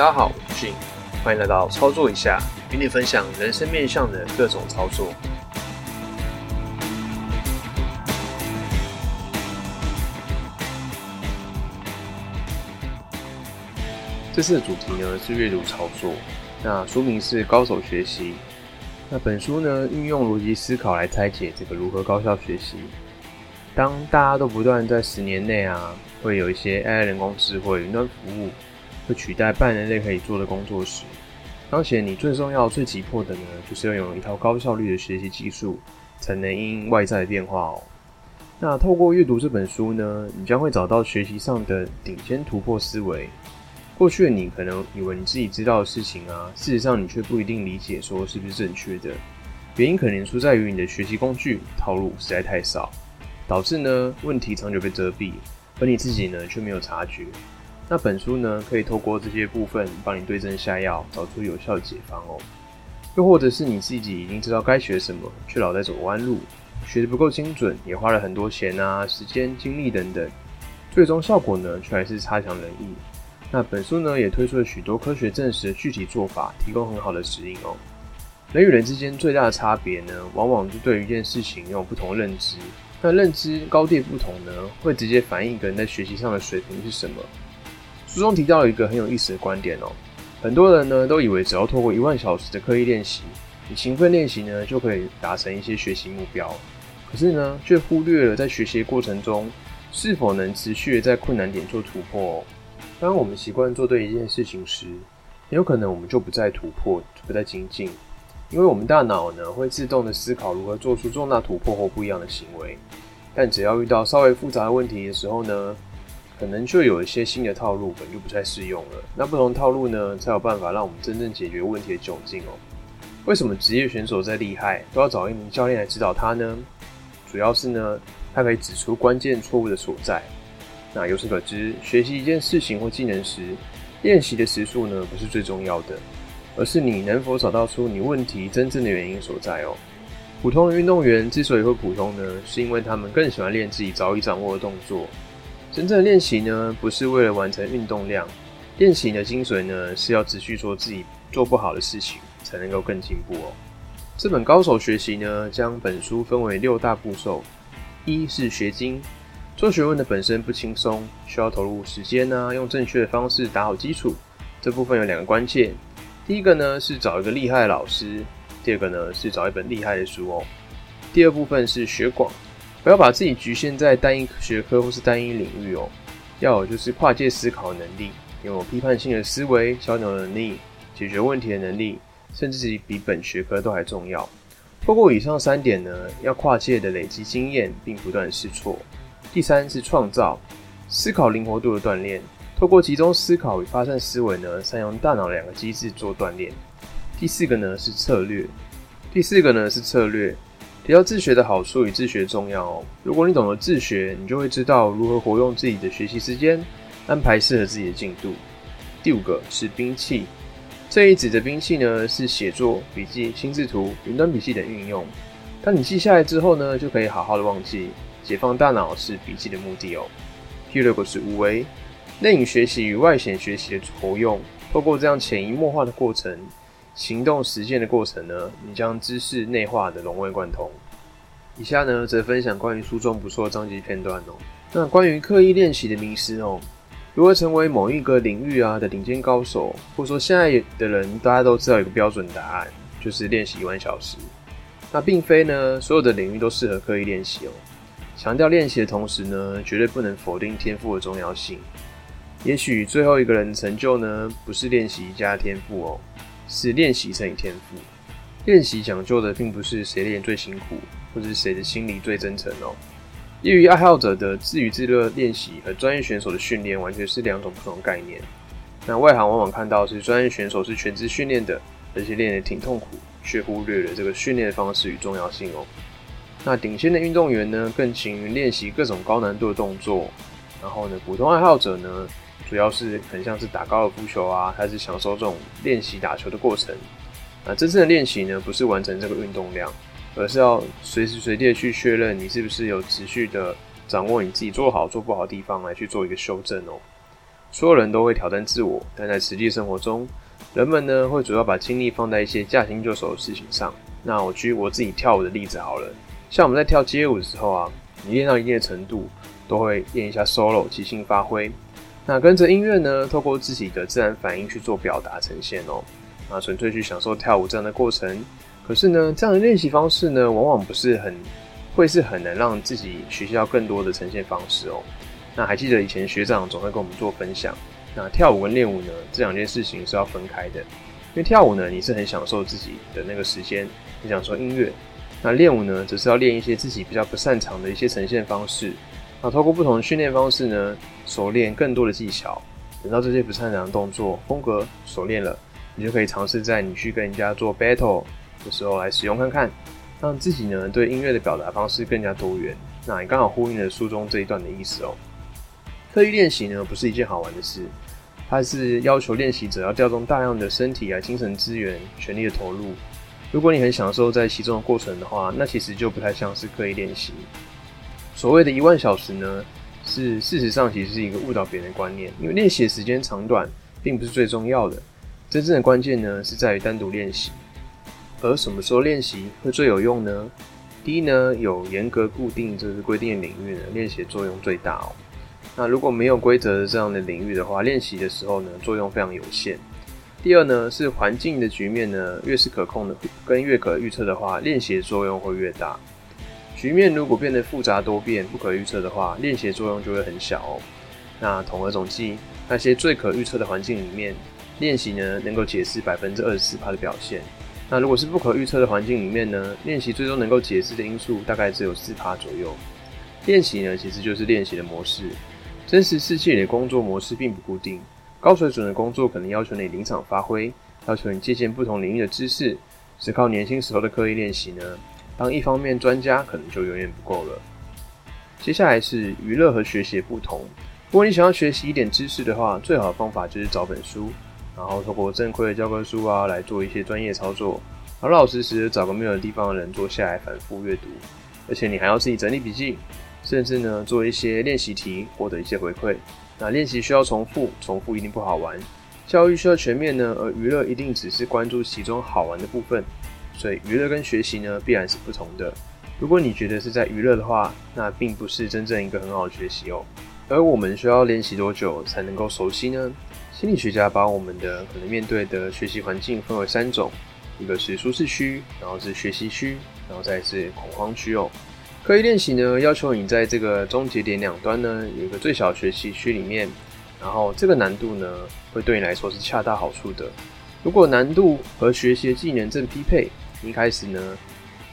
大家好，我是俊欢迎来到操作一下，与你分享人生面向的各种操作。这次的主题呢是阅读操作，那书名是高手学习。那本书呢运用逻辑思考来拆解这个如何高效学习。当大家都不断在十年内啊，会有一些 AI 人工智慧云端服务会取代半人类可以做的工作时，当前你最重要、最急迫的呢，就是要拥有一套高效率的学习技术，才能应外在的变化哦。那透过阅读这本书呢，你将会找到学习上的顶尖突破思维。过去的你可能以为你自己知道的事情啊，事实上你却不一定理解说是不是正确的。原因可能出在于你的学习工具套路实在太少，导致呢问题长久被遮蔽，而你自己呢却没有察觉。那本书呢可以透过这些部分帮你对症下药，找出有效解方哦。又或者是你自己已经知道该学什么，却老在走弯路，学的不够精准，也花了很多钱啊、时间、精力等等，最终效果呢却还是差强人意。那本书呢，也推出了许多科学证实的具体做法，提供很好的指引哦。人与人之间最大的差别呢，往往是对于一件事情有不同认知。那认知高低不同呢，会直接反映一个人在学习上的水平是什么。书中提到一个很有意思的观点哦，很多人呢都以为只要透过一万小时的刻意练习，你勤奋练习呢就可以达成一些学习目标。可是呢，却忽略了在学习过程中是否能持续的在困难点做突破哦。当我们习惯做对一件事情时，很有可能我们就不再突破，不再精进，因为我们大脑呢会自动的思考如何做出重大突破或不一样的行为。但只要遇到稍微复杂的问题的时候呢，可能就有一些新的套路本就不再适用了。那不同套路呢，才有办法让我们真正解决问题的窘境哦。为什么职业选手再厉害都要找一名教练来指导他呢？主要是呢，他可以指出关键错误的所在。那由此可知，学习一件事情或技能时，练习的时数呢不是最重要的，而是你能否找到出你问题真正的原因所在哦。普通的运动员之所以会普通呢，是因为他们更喜欢练自己早已掌握的动作。真正的练习呢，不是为了完成运动量，练习的精髓呢，是要持续做自己做不好的事情，才能够更进步哦。这本高手学习呢，将本书分为六大步骤，一是学精。做学问的本身不轻松，需要投入时间呢，用正确的方式打好基础。这部分有两个关键，第一个呢是找一个厉害的老师，第二个呢是找一本厉害的书哦。第二部分是学广，不要把自己局限在单一学科或是单一领域哦，要有就是跨界思考能力，有批判性的思维、交流能力、解决问题的能力，甚至比本学科都还重要。透过以上三点呢，要跨界的累积经验，并不断试错。第三是创造思考灵活度的锻炼，透过集中思考与发散思维呢，善用大脑两个机制做锻炼。第四个呢是策略，第四个呢是策略。提到自学的好处与自学重要哦。如果你懂得自学，你就会知道如何活用自己的学习时间，安排适合自己的进度。第五个是兵器，这一指的兵器呢是写作、笔记、心智图、云端笔记等运用。当你记下来之后呢，就可以好好的忘记。解放大脑是笔记的目的哦。第六个是无为，内隐学习与外显学习的活用，透过这样潜移默化的过程，行动实践的过程呢，你将知识内化的融会贯通。以下呢，则分享关于书中不错的章节片段哦。那关于刻意练习的迷失哦，如何成为某一个领域啊的顶尖高手，或者说现在的人大家都知道一个标准答案，就是练习一万小时。那并非呢，所有的领域都适合刻意练习哦。强调练习的同时呢，绝对不能否定天赋的重要性。也许最后一个人的成就呢，不是练习加天赋哦，是练习乘以天赋。练习讲究的并不是谁练最辛苦，或者是谁的心理最真诚哦。业余爱好者的自娱自乐练习和专业选手的训练完全是两种不同概念。那外行往往看到是专业选手是全职训练的，而且练得挺痛苦，却忽略了这个训练方式与重要性哦。那顶尖的运动员呢，更勤于练习各种高难度的动作。然后呢，普通爱好者呢，主要是很像是打高尔夫球啊，还是享受这种练习打球的过程。那真正的练习呢，不是完成这个运动量，而是要随时随地的去确认你是不是有持续的掌握你自己做好做不好的地方，来去做一个修正哦。所有人都会挑战自我，但在实际生活中，人们呢会主要把精力放在一些驾轻就熟的事情上。那我举我自己跳舞的例子好了，像我们在跳街舞的时候啊，你练到一定的程度，都会练一下 solo 即兴发挥。那跟着音乐呢，透过自己的自然反应去做表达呈现哦。啊纯粹去享受跳舞这样的过程。可是呢，这样的练习方式呢，往往不是很会是很能让自己学习到更多的呈现方式哦。那还记得以前学长总会跟我们做分享，那跳舞跟练舞呢，这两件事情是要分开的。因为跳舞呢，你是很享受自己的那个时间，你享受音乐；那练舞呢，则是要练一些自己比较不擅长的一些呈现方式。那透过不同的训练方式呢，熟练更多的技巧。等到这些不擅长的动作风格熟练了，你就可以尝试在你去跟人家做 battle 的时候来使用看看，让自己呢对音乐的表达方式更加多元。那也刚好呼应了书中这一段的意思哦。刻意练习呢，不是一件好玩的事。它是要求练习者要调动大量的身体啊、精神资源，全力的投入。如果你很享受在其中的过程的话，那其实就不太像是刻意练习。所谓的一万小时呢，是事实上其实是一个误导别人的观念，因为练习的时间长短并不是最重要的。真正的关键呢，是在于单独练习。而什么时候练习会最有用呢？第一呢，有严格固定就是规定的领域呢，练习作用最大哦。那如果没有规则的这样的领域的话，练习的时候呢，作用非常有限。第二呢，是环境的局面呢，越是可控的，跟越可预测的话，练习作用会越大。局面如果变得复杂多变、不可预测的话，练习作用就会很小哦。那统合总计，那些最可预测的环境里面，练习呢能够解释百分之二十四趴的表现。那如果是不可预测的环境里面呢，练习最终能够解释的因素大概只有四趴左右。练习呢，其实就是练习的模式。真实世界里的工作模式并不固定，高水准的工作可能要求你临场发挥，要求你借鉴不同领域的知识。只靠年轻时候的刻意练习呢，当一方面专家可能就远远不够了。接下来是娱乐和学习不同。如果你想要学习一点知识的话，最好的方法就是找本书，然后透过正规的教科书啊来做一些专业操作，老老实实找个没有地方的人坐下来反复阅读，而且你还要自己整理笔记。甚至呢，做一些练习题，获得一些回馈。那练习需要重复，重复一定不好玩。教育需要全面呢，而娱乐一定只是关注其中好玩的部分。所以娱乐跟学习呢，必然是不同的。如果你觉得是在娱乐的话，那并不是真正一个很好的学习哦。而我们需要练习多久才能够熟悉呢？心理学家把我们的可能面对的学习环境分为三种：一个是舒适区，然后是学习区，然后再是恐慌区哦。刻意练习呢，要求你在这个终结点两端呢，有一个最小学习区里面，然后这个难度呢，会对你来说是恰到好处的。如果难度和学习的技能正匹配，一开始呢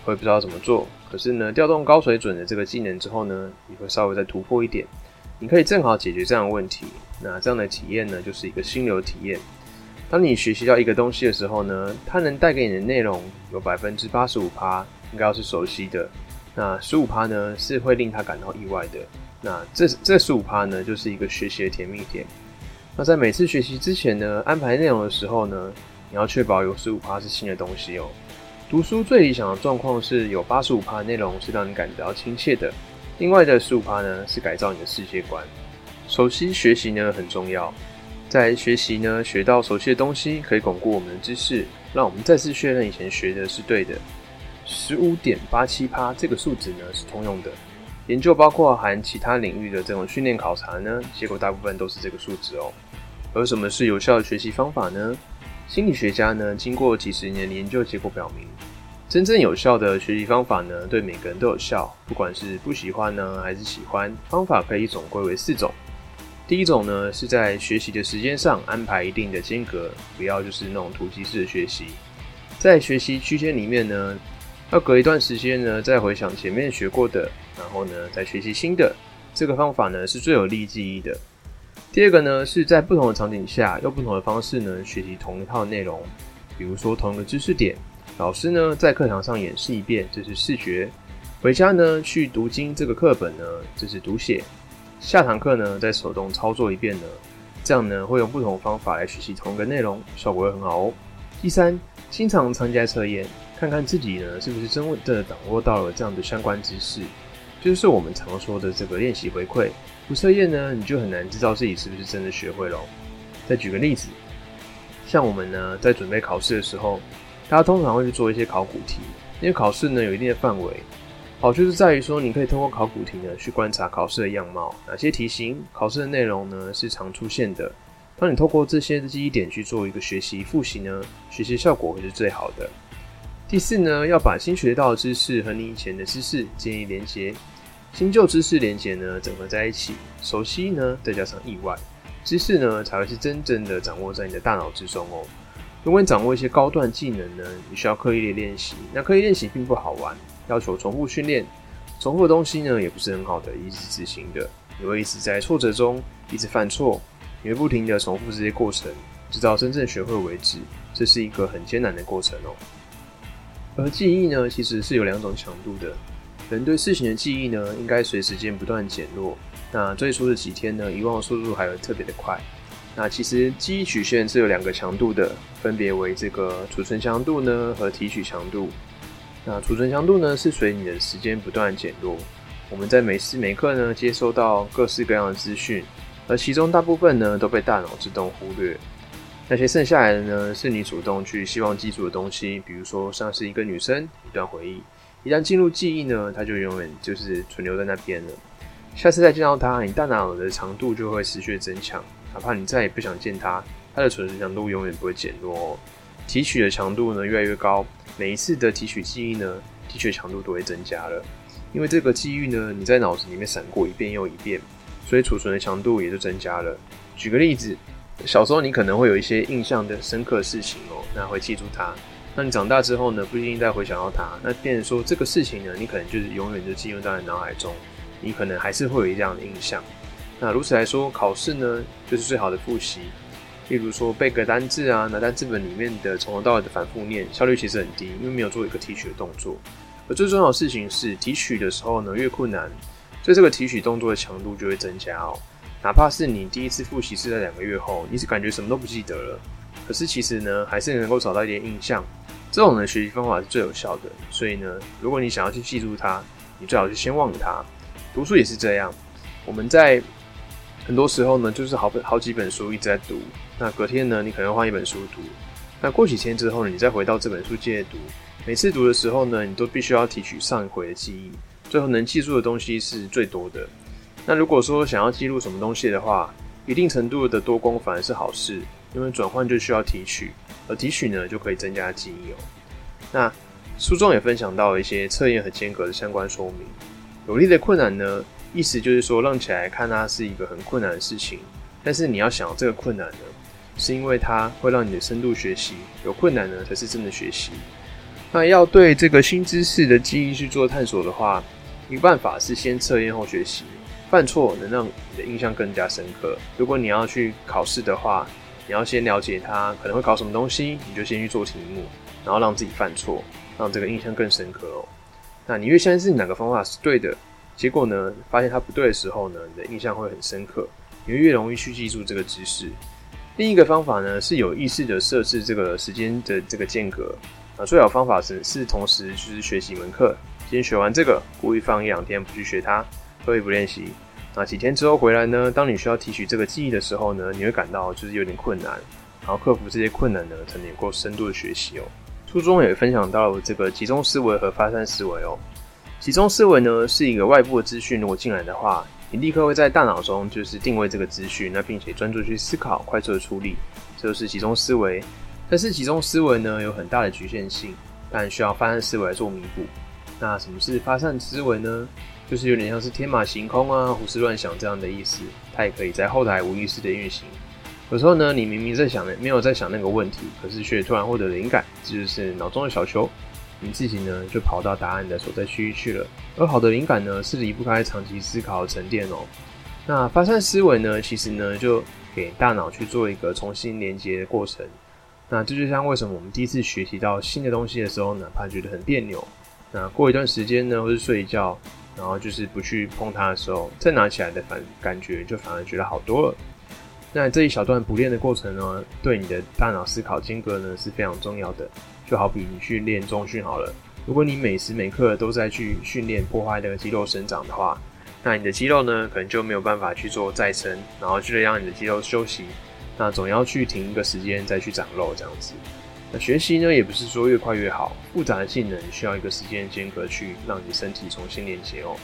会不知道怎么做，可是呢，调动高水准的这个技能之后呢，你会稍微再突破一点，你可以正好解决这样的问题。那这样的体验呢，就是一个心流体验。当你学习到一个东西的时候呢，它能带给你的内容有百分之八十五趴，应该要是熟悉的。那十五趴呢是会令他感到意外的。那这这十五趴呢就是一个学习的甜蜜点。那在每次学习之前呢，安排内容的时候呢，你要确保有十五趴是新的东西哦。读书最理想的状况是有八十五趴内容是让你感觉到亲切的，另外的十五趴呢是改造你的世界观。熟悉学习呢很重要，在学习呢学到熟悉的东西，可以巩固我们的知识，让我们再次确认以前学的是对的。十五点八七趴这个数值呢是通用的，研究包括含其他领域的这种训练考察呢，结果大部分都是这个数值哦。而什么是有效的学习方法呢？心理学家呢经过几十年的研究结果表明，真正有效的学习方法呢对每个人都有效，不管是不喜欢呢还是喜欢，方法可以总归为四种。第一种呢是在学习的时间上安排一定的间隔，不要就是那种突击式的学习，在学习区间里面呢。要隔一段时间呢，再回想前面学过的，然后呢，再学习新的。这个方法呢，是最有利记忆的。第二个呢，是在不同的场景下，用不同的方式呢，学习同一套内容。比如说，同一个知识点，老师呢在课堂上演示一遍，这是视觉；回家呢去读经这个课本呢，这是读写；下堂课呢再手动操作一遍呢，这样呢会用不同方法来学习同一个内容，效果会很好哦。第三，经常参加测验。看看自己呢，是不是真的掌握到了这样的相关知识？就是我们常说的这个练习回馈。不测验呢，你就很难知道自己是不是真的学会了。再举个例子，像我们呢在准备考试的时候，大家通常会去做一些考古题，因为考试呢有一定的范围，好就是在于说你可以通过考古题呢去观察考试的样貌，哪些题型、考试的内容呢是常出现的。当你透过这些记忆点去做一个学习复习呢，学习效果会是最好的。第四呢，要把新学到的知识和你以前的知识建立连接。新旧知识连结呢，整合在一起，熟悉呢，再加上意外知识呢，才会是真正的掌握在你的大脑之中哦。如果你掌握一些高段技能呢，你需要刻意的练习。那刻意练习并不好玩，要求重复训练，重复的东西呢，也不是很好的一直执行的。你会一直在挫折中一直犯错，你会不停的重复这些过程，直到真正学会为止。这是一个很艰难的过程哦。而记忆呢，其实是有两种强度的。人对事情的记忆呢，应该随时间不断减弱。那最初的几天呢，遗忘速度还会特别的快。那其实记忆曲线是有两个强度的，分别为这个储存强度呢和提取强度。那储存强度呢，是随你的时间不断减弱。我们在每时每刻呢，接收到各式各样的资讯，而其中大部分呢，都被大脑自动忽略。那些剩下来的呢，是你主动去希望记住的东西，比如说像是一个女生，一段回忆。一旦进入记忆呢，它就永远就是存留在那边了。下次再见到它，你大脑的长度就会持续增强，哪怕你再也不想见它，它的储存强度永远不会减弱哦。提取的强度呢越来越高，每一次的提取记忆呢，提取强度都会增加了。因为这个记忆呢，你在脑子里面闪过一遍又一遍，所以储存的强度也就增加了。举个例子，小时候你可能会有一些印象的深刻事情哦，那会记住它。那你长大之后呢，不一定再回想到它，那变成说这个事情呢，你可能就是永远就记录在脑海中，你可能还是会有这样的印象。那如此来说，考试呢就是最好的复习。例如说背个单字啊，拿单字本里面的从头到尾的反复念，效率其实很低，因为没有做一个提取的动作。而最重要的事情是，提取的时候呢越困难，所以这个提取动作的强度就会增加哦。哪怕是你第一次复习是在两个月后，你是感觉什么都不记得了，可是其实呢还是能够找到一点印象。这种的学习方法是最有效的，所以呢，如果你想要去记住它，你最好是先忘它。读书也是这样，我们在很多时候呢，就是好本好几本书一直在读，那隔天呢，你可能换一本书读，那过几天之后呢，你再回到这本书接着读。每次读的时候呢，你都必须要提取上一回的记忆，最后能记住的东西是最多的。那如果说想要记录什么东西的话，一定程度的多功反而是好事，因为转换就需要提取。而提取呢，就可以增加记忆哦。那书中也分享到一些测验和间隔的相关说明。有力的困难呢，意思就是说，让起来看它是一个很困难的事情。但是你要想，这个困难呢，是因为它会让你的深度学习。有困难呢，才是真的学习。那要对这个新知识的记忆去做探索的话，一个办法是先测验后学习。犯错能让你的印象更加深刻。如果你要去考试的话，你要先了解它可能会考什么东西，你就先去做题目，然后让自己犯错，让这个印象更深刻哦。那你越相信哪个方法是对的，结果呢，发现它不对的时候呢，你的印象会很深刻，你会越容易去记住这个知识。另一个方法呢，是有意识的设置这个时间的这个间隔啊。最好方法是是同时就是学习一门课，先学完这个，故意放一两天不去学它，刻意不练习。那几天之后回来呢？当你需要提取这个记忆的时候呢，你会感到就是有点困难，然后克服这些困难呢，才能够深度的学习哦。书中也分享到这个集中思维和发散思维哦。集中思维呢是一个外部的资讯如果进来的话，你立刻会在大脑中就是定位这个资讯，那并且专注去思考，快速的处理，这就是集中思维。但是集中思维呢有很大的局限性，但需要发散思维来做弥补。那什么是发散思维呢？就是有点像是天马行空啊、胡思乱想这样的意思，它也可以在后台无意识的运行。有时候呢，你明明在想，没有在想那个问题，可是却突然获得灵感，这就是脑中的小球，你自己呢就跑到答案的所在区域去了。而好的灵感呢，是离不开长期思考沉淀哦。那发散思维呢，其实呢就给大脑去做一个重新连接的过程。那这就像为什么我们第一次学习到新的东西的时候，哪怕觉得很别扭，那过一段时间呢，或是睡一觉。然后就是不去碰它的时候，再拿起来的反感觉就反而觉得好多了。那这一小段不练的过程呢，对你的大脑思考间隔呢是非常重要的。就好比你去练中训好了，如果你每时每刻都在去训练破坏这个肌肉生长的话，那你的肌肉呢，可能就没有办法去做再生，然后就得让你的肌肉休息，那总要去停一个时间再去长肉这样子。那学习呢，也不是说越快越好，复杂的技能需要一个时间间隔去让你身体重新连接哦。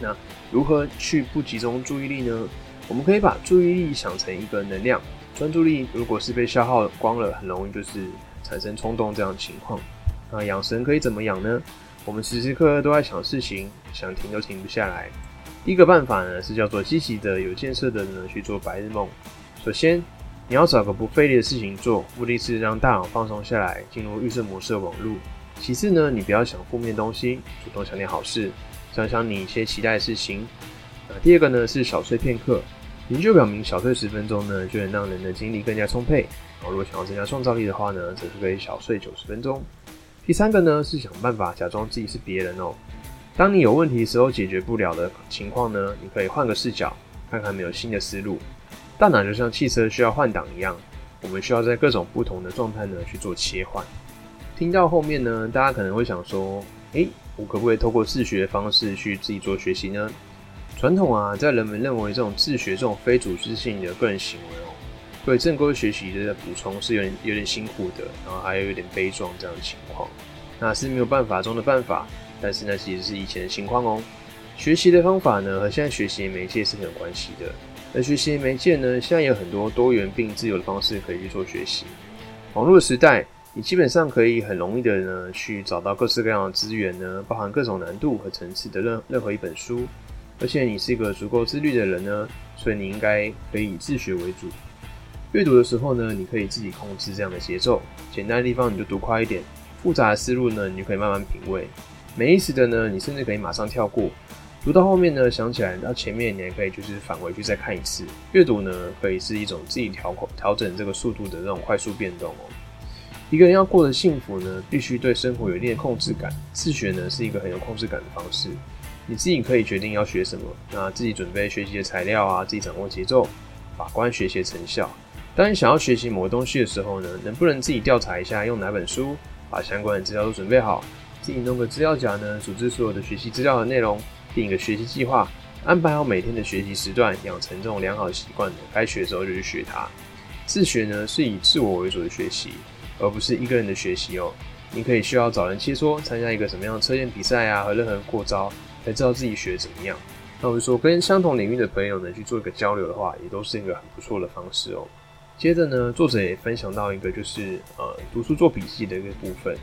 那如何去不集中注意力呢？我们可以把注意力想成一个能量，专注力如果是被消耗光了，很容易就是产生冲动这样的情况。那养神可以怎么养呢？我们时时刻刻都在想事情，想停都停不下来。第一个办法呢，是叫做积极的、有建设的呢去做白日梦。首先。你要找个不费力的事情做，目的是让大脑放松下来，进入预设模式的网路。其次呢，你不要想负面东西，主动想点好事，想想你一些期待的事情。那第二个呢是小睡片刻。研究表明，小睡十分钟呢，就能让人的精力更加充沛。然后，如果想要增加创造力的话呢，则是可以小睡九十分钟。第三个呢是想办法假装自己是别人哦。当你有问题时候解决不了的情况呢，你可以换个视角，看看没有新的思路。大脑就像汽车需要换挡一样，我们需要在各种不同的状态呢去做切换。听到后面呢，大家可能会想说：“诶，我可不可以透过自学的方式去自己做学习呢？”传统啊，在人们认为这种自学这种非组织性的个人行为哦，对正规学习的补充是有点有点辛苦的，然后还有有点悲壮这样的情况，那是没有办法中的办法。但是呢，其实是以前的情况哦。学习的方法呢，和现在学习媒介是很有关系的。而学习媒介呢，现在有很多多元并自由的方式可以去做学习。网络的时代，你基本上可以很容易的呢去找到各式各样的资源呢，包含各种难度和层次的任任何一本书。而且你是一个足够自律的人呢，所以你应该可以以自学为主。阅读的时候呢，你可以自己控制这样的节奏，简单的地方你就读快一点，复杂的思路呢，你就可以慢慢品味。没意思的呢，你甚至可以马上跳过。读到后面呢，想起来，到前面你还可以就是返回去再看一次。阅读呢，可以是一种自己调控调整这个速度的这种快速变动哦。一个人要过得幸福呢，必须对生活有一定的控制感。自学呢，是一个很有控制感的方式。你自己可以决定要学什么，那自己准备学习的材料啊，自己掌握节奏，把关学习的成效。当你想要学习某个东西的时候呢，能不能自己调查一下，用哪本书，把相关的资料都准备好，自己弄个资料夹呢，组织所有的学习资料的内容。定一个学习计划，安排好每天的学习时段，养成这种良好的习惯的。该学的时候就去学它。自学呢是以自我为主的学习，而不是一个人的学习哦。你可以需要找人切磋，参加一个什么样的测验比赛啊，和任何人过招，才知道自己学怎么样。那我就说，跟相同领域的朋友呢去做一个交流的话，也都是一个很不错的方式哦。接着呢，作者也分享到一个就是呃读书做笔记的一个部分。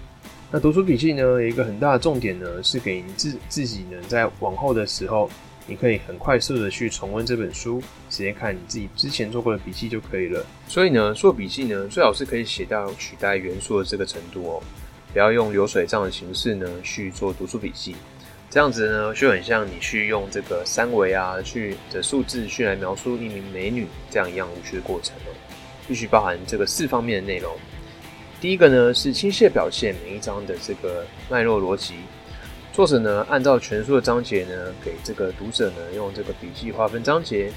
那读书笔记呢，一个很大的重点呢，是给你自自己呢，在往后的时候，你可以很快速的去重温这本书，直接看你自己之前做过的笔记就可以了。所以呢，做笔记呢，最好是可以写到取代原书的这个程度哦，不要用流水账的形式呢去做读书笔记，这样子呢，就很像你去用这个三维啊去的数字去来描述一名美女这样一样无趣的过程哦，必须包含这个四方面的内容。第一个呢是清晰的表现每一章的这个脉络逻辑。作者呢按照全书的章节呢，给这个读者呢用这个笔记划分章节。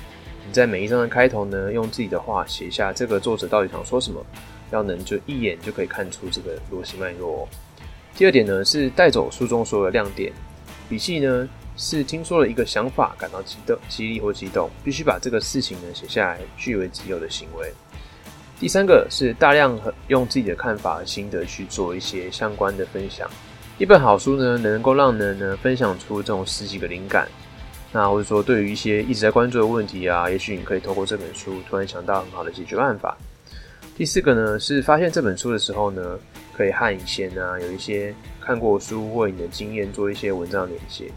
你在每一章的开头呢，用自己的话写下这个作者到底想说什么，要能就一眼就可以看出这个逻辑脉络。第二点呢是带走书中所有的亮点。笔记呢是听说了一个想法感到激动、激励或激动，必须把这个事情呢写下来，据为己有的行为。第三个是大量用自己的看法和心得去做一些相关的分享。一本好书呢，能够让人呢分享出这种十几个灵感。那或者说，对于一些一直在关注的问题啊，也许你可以透过这本书突然想到很好的解决办法。第四个呢，是发现这本书的时候呢，可以和以前呢有一些看过书或你的经验做一些文章连接。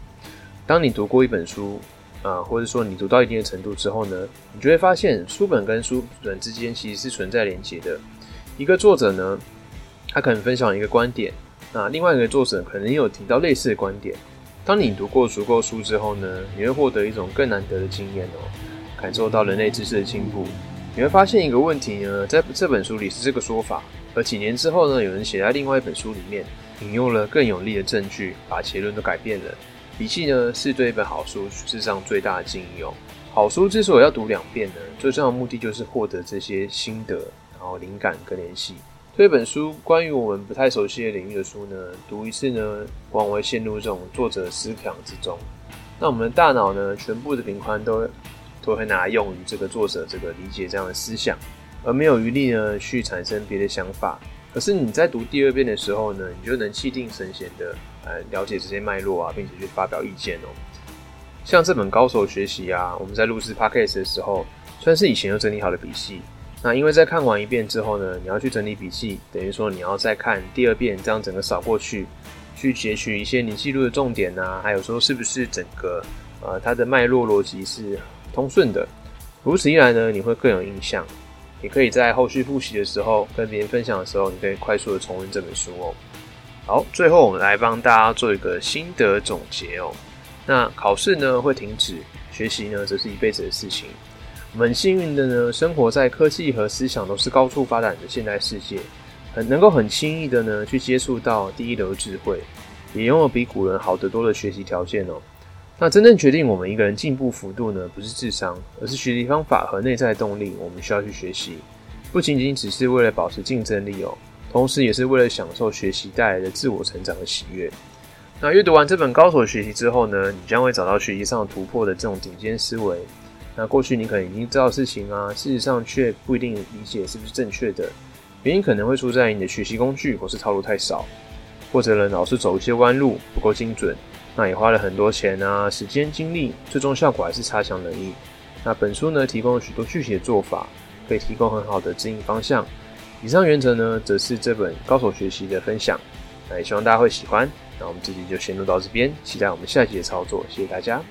当你读过一本书。啊，或者说你读到一定的程度之后呢，你就会发现书本跟书本之间其实是存在连接的。一个作者呢，他可能分享一个观点，那另外一个作者可能也有提到类似的观点。当你读过足够书之后呢，你会获得一种更难得的经验哦，感受到人类知识的进步。你会发现一个问题呢，在这本书里是这个说法，而几年之后呢，有人写在另外一本书里面，引用了更有力的证据，把结论都改变了。笔记呢，是对一本好书世上最大的敬意哦。好书之所以要读两遍呢，最重要的目的就是获得这些心得，然后灵感跟联系，这本书关于我们不太熟悉的领域的书呢，读一次呢，往往会陷入这种作者思想之中。那我们的大脑呢，全部的频宽都都会拿来用于这个作者这个理解这样的思想，而没有余力呢去产生别的想法。可是你在读第二遍的时候呢，你就能气定神闲的呃了解这些脉络啊，并且去发表意见哦。像这本高手学习啊，我们在录制 podcast 的时候，算是以前就整理好的笔记。那因为在看完一遍之后呢，你要去整理笔记，等于说你要再看第二遍，这样整个扫过去，去截取一些你记录的重点啊，还有说是不是整个呃它的脉络逻辑是通顺的。如此一来呢，你会更有印象，你可以在后续复习的时候，跟别人分享的时候，你可以快速的重温这本书哦。好，最后我们来帮大家做一个心得总结哦。那考试呢会停止，学习呢则是一辈子的事情。我们幸运的呢，生活在科技和思想都是高速发展的现代世界，很能够很轻易的呢去接触到第一流智慧，也拥有比古人好得多的学习条件哦。那真正决定我们一个人进步幅度呢，不是智商，而是学习方法和内在动力。我们需要去学习，不仅仅只是为了保持竞争力哦，同时也是为了享受学习带来的自我成长的喜悦。那阅读完这本高手学习之后呢，你将会找到学习上突破的这种顶尖思维。那过去你可能已经知道事情啊，事实上却不一定理解是不是正确的。原因可能会出在你的学习工具或是套路太少，或者呢老是走一些弯路，不够精准。那也花了很多钱啊、时间、精力，最终效果还是差强人意。那本书呢提供了许多具体的做法，可以提供很好的指引方向。以上原则呢，则是这本高手学习的分享。那也希望大家会喜欢。那我们这集就先录到这边，期待我们下集的操作。谢谢大家。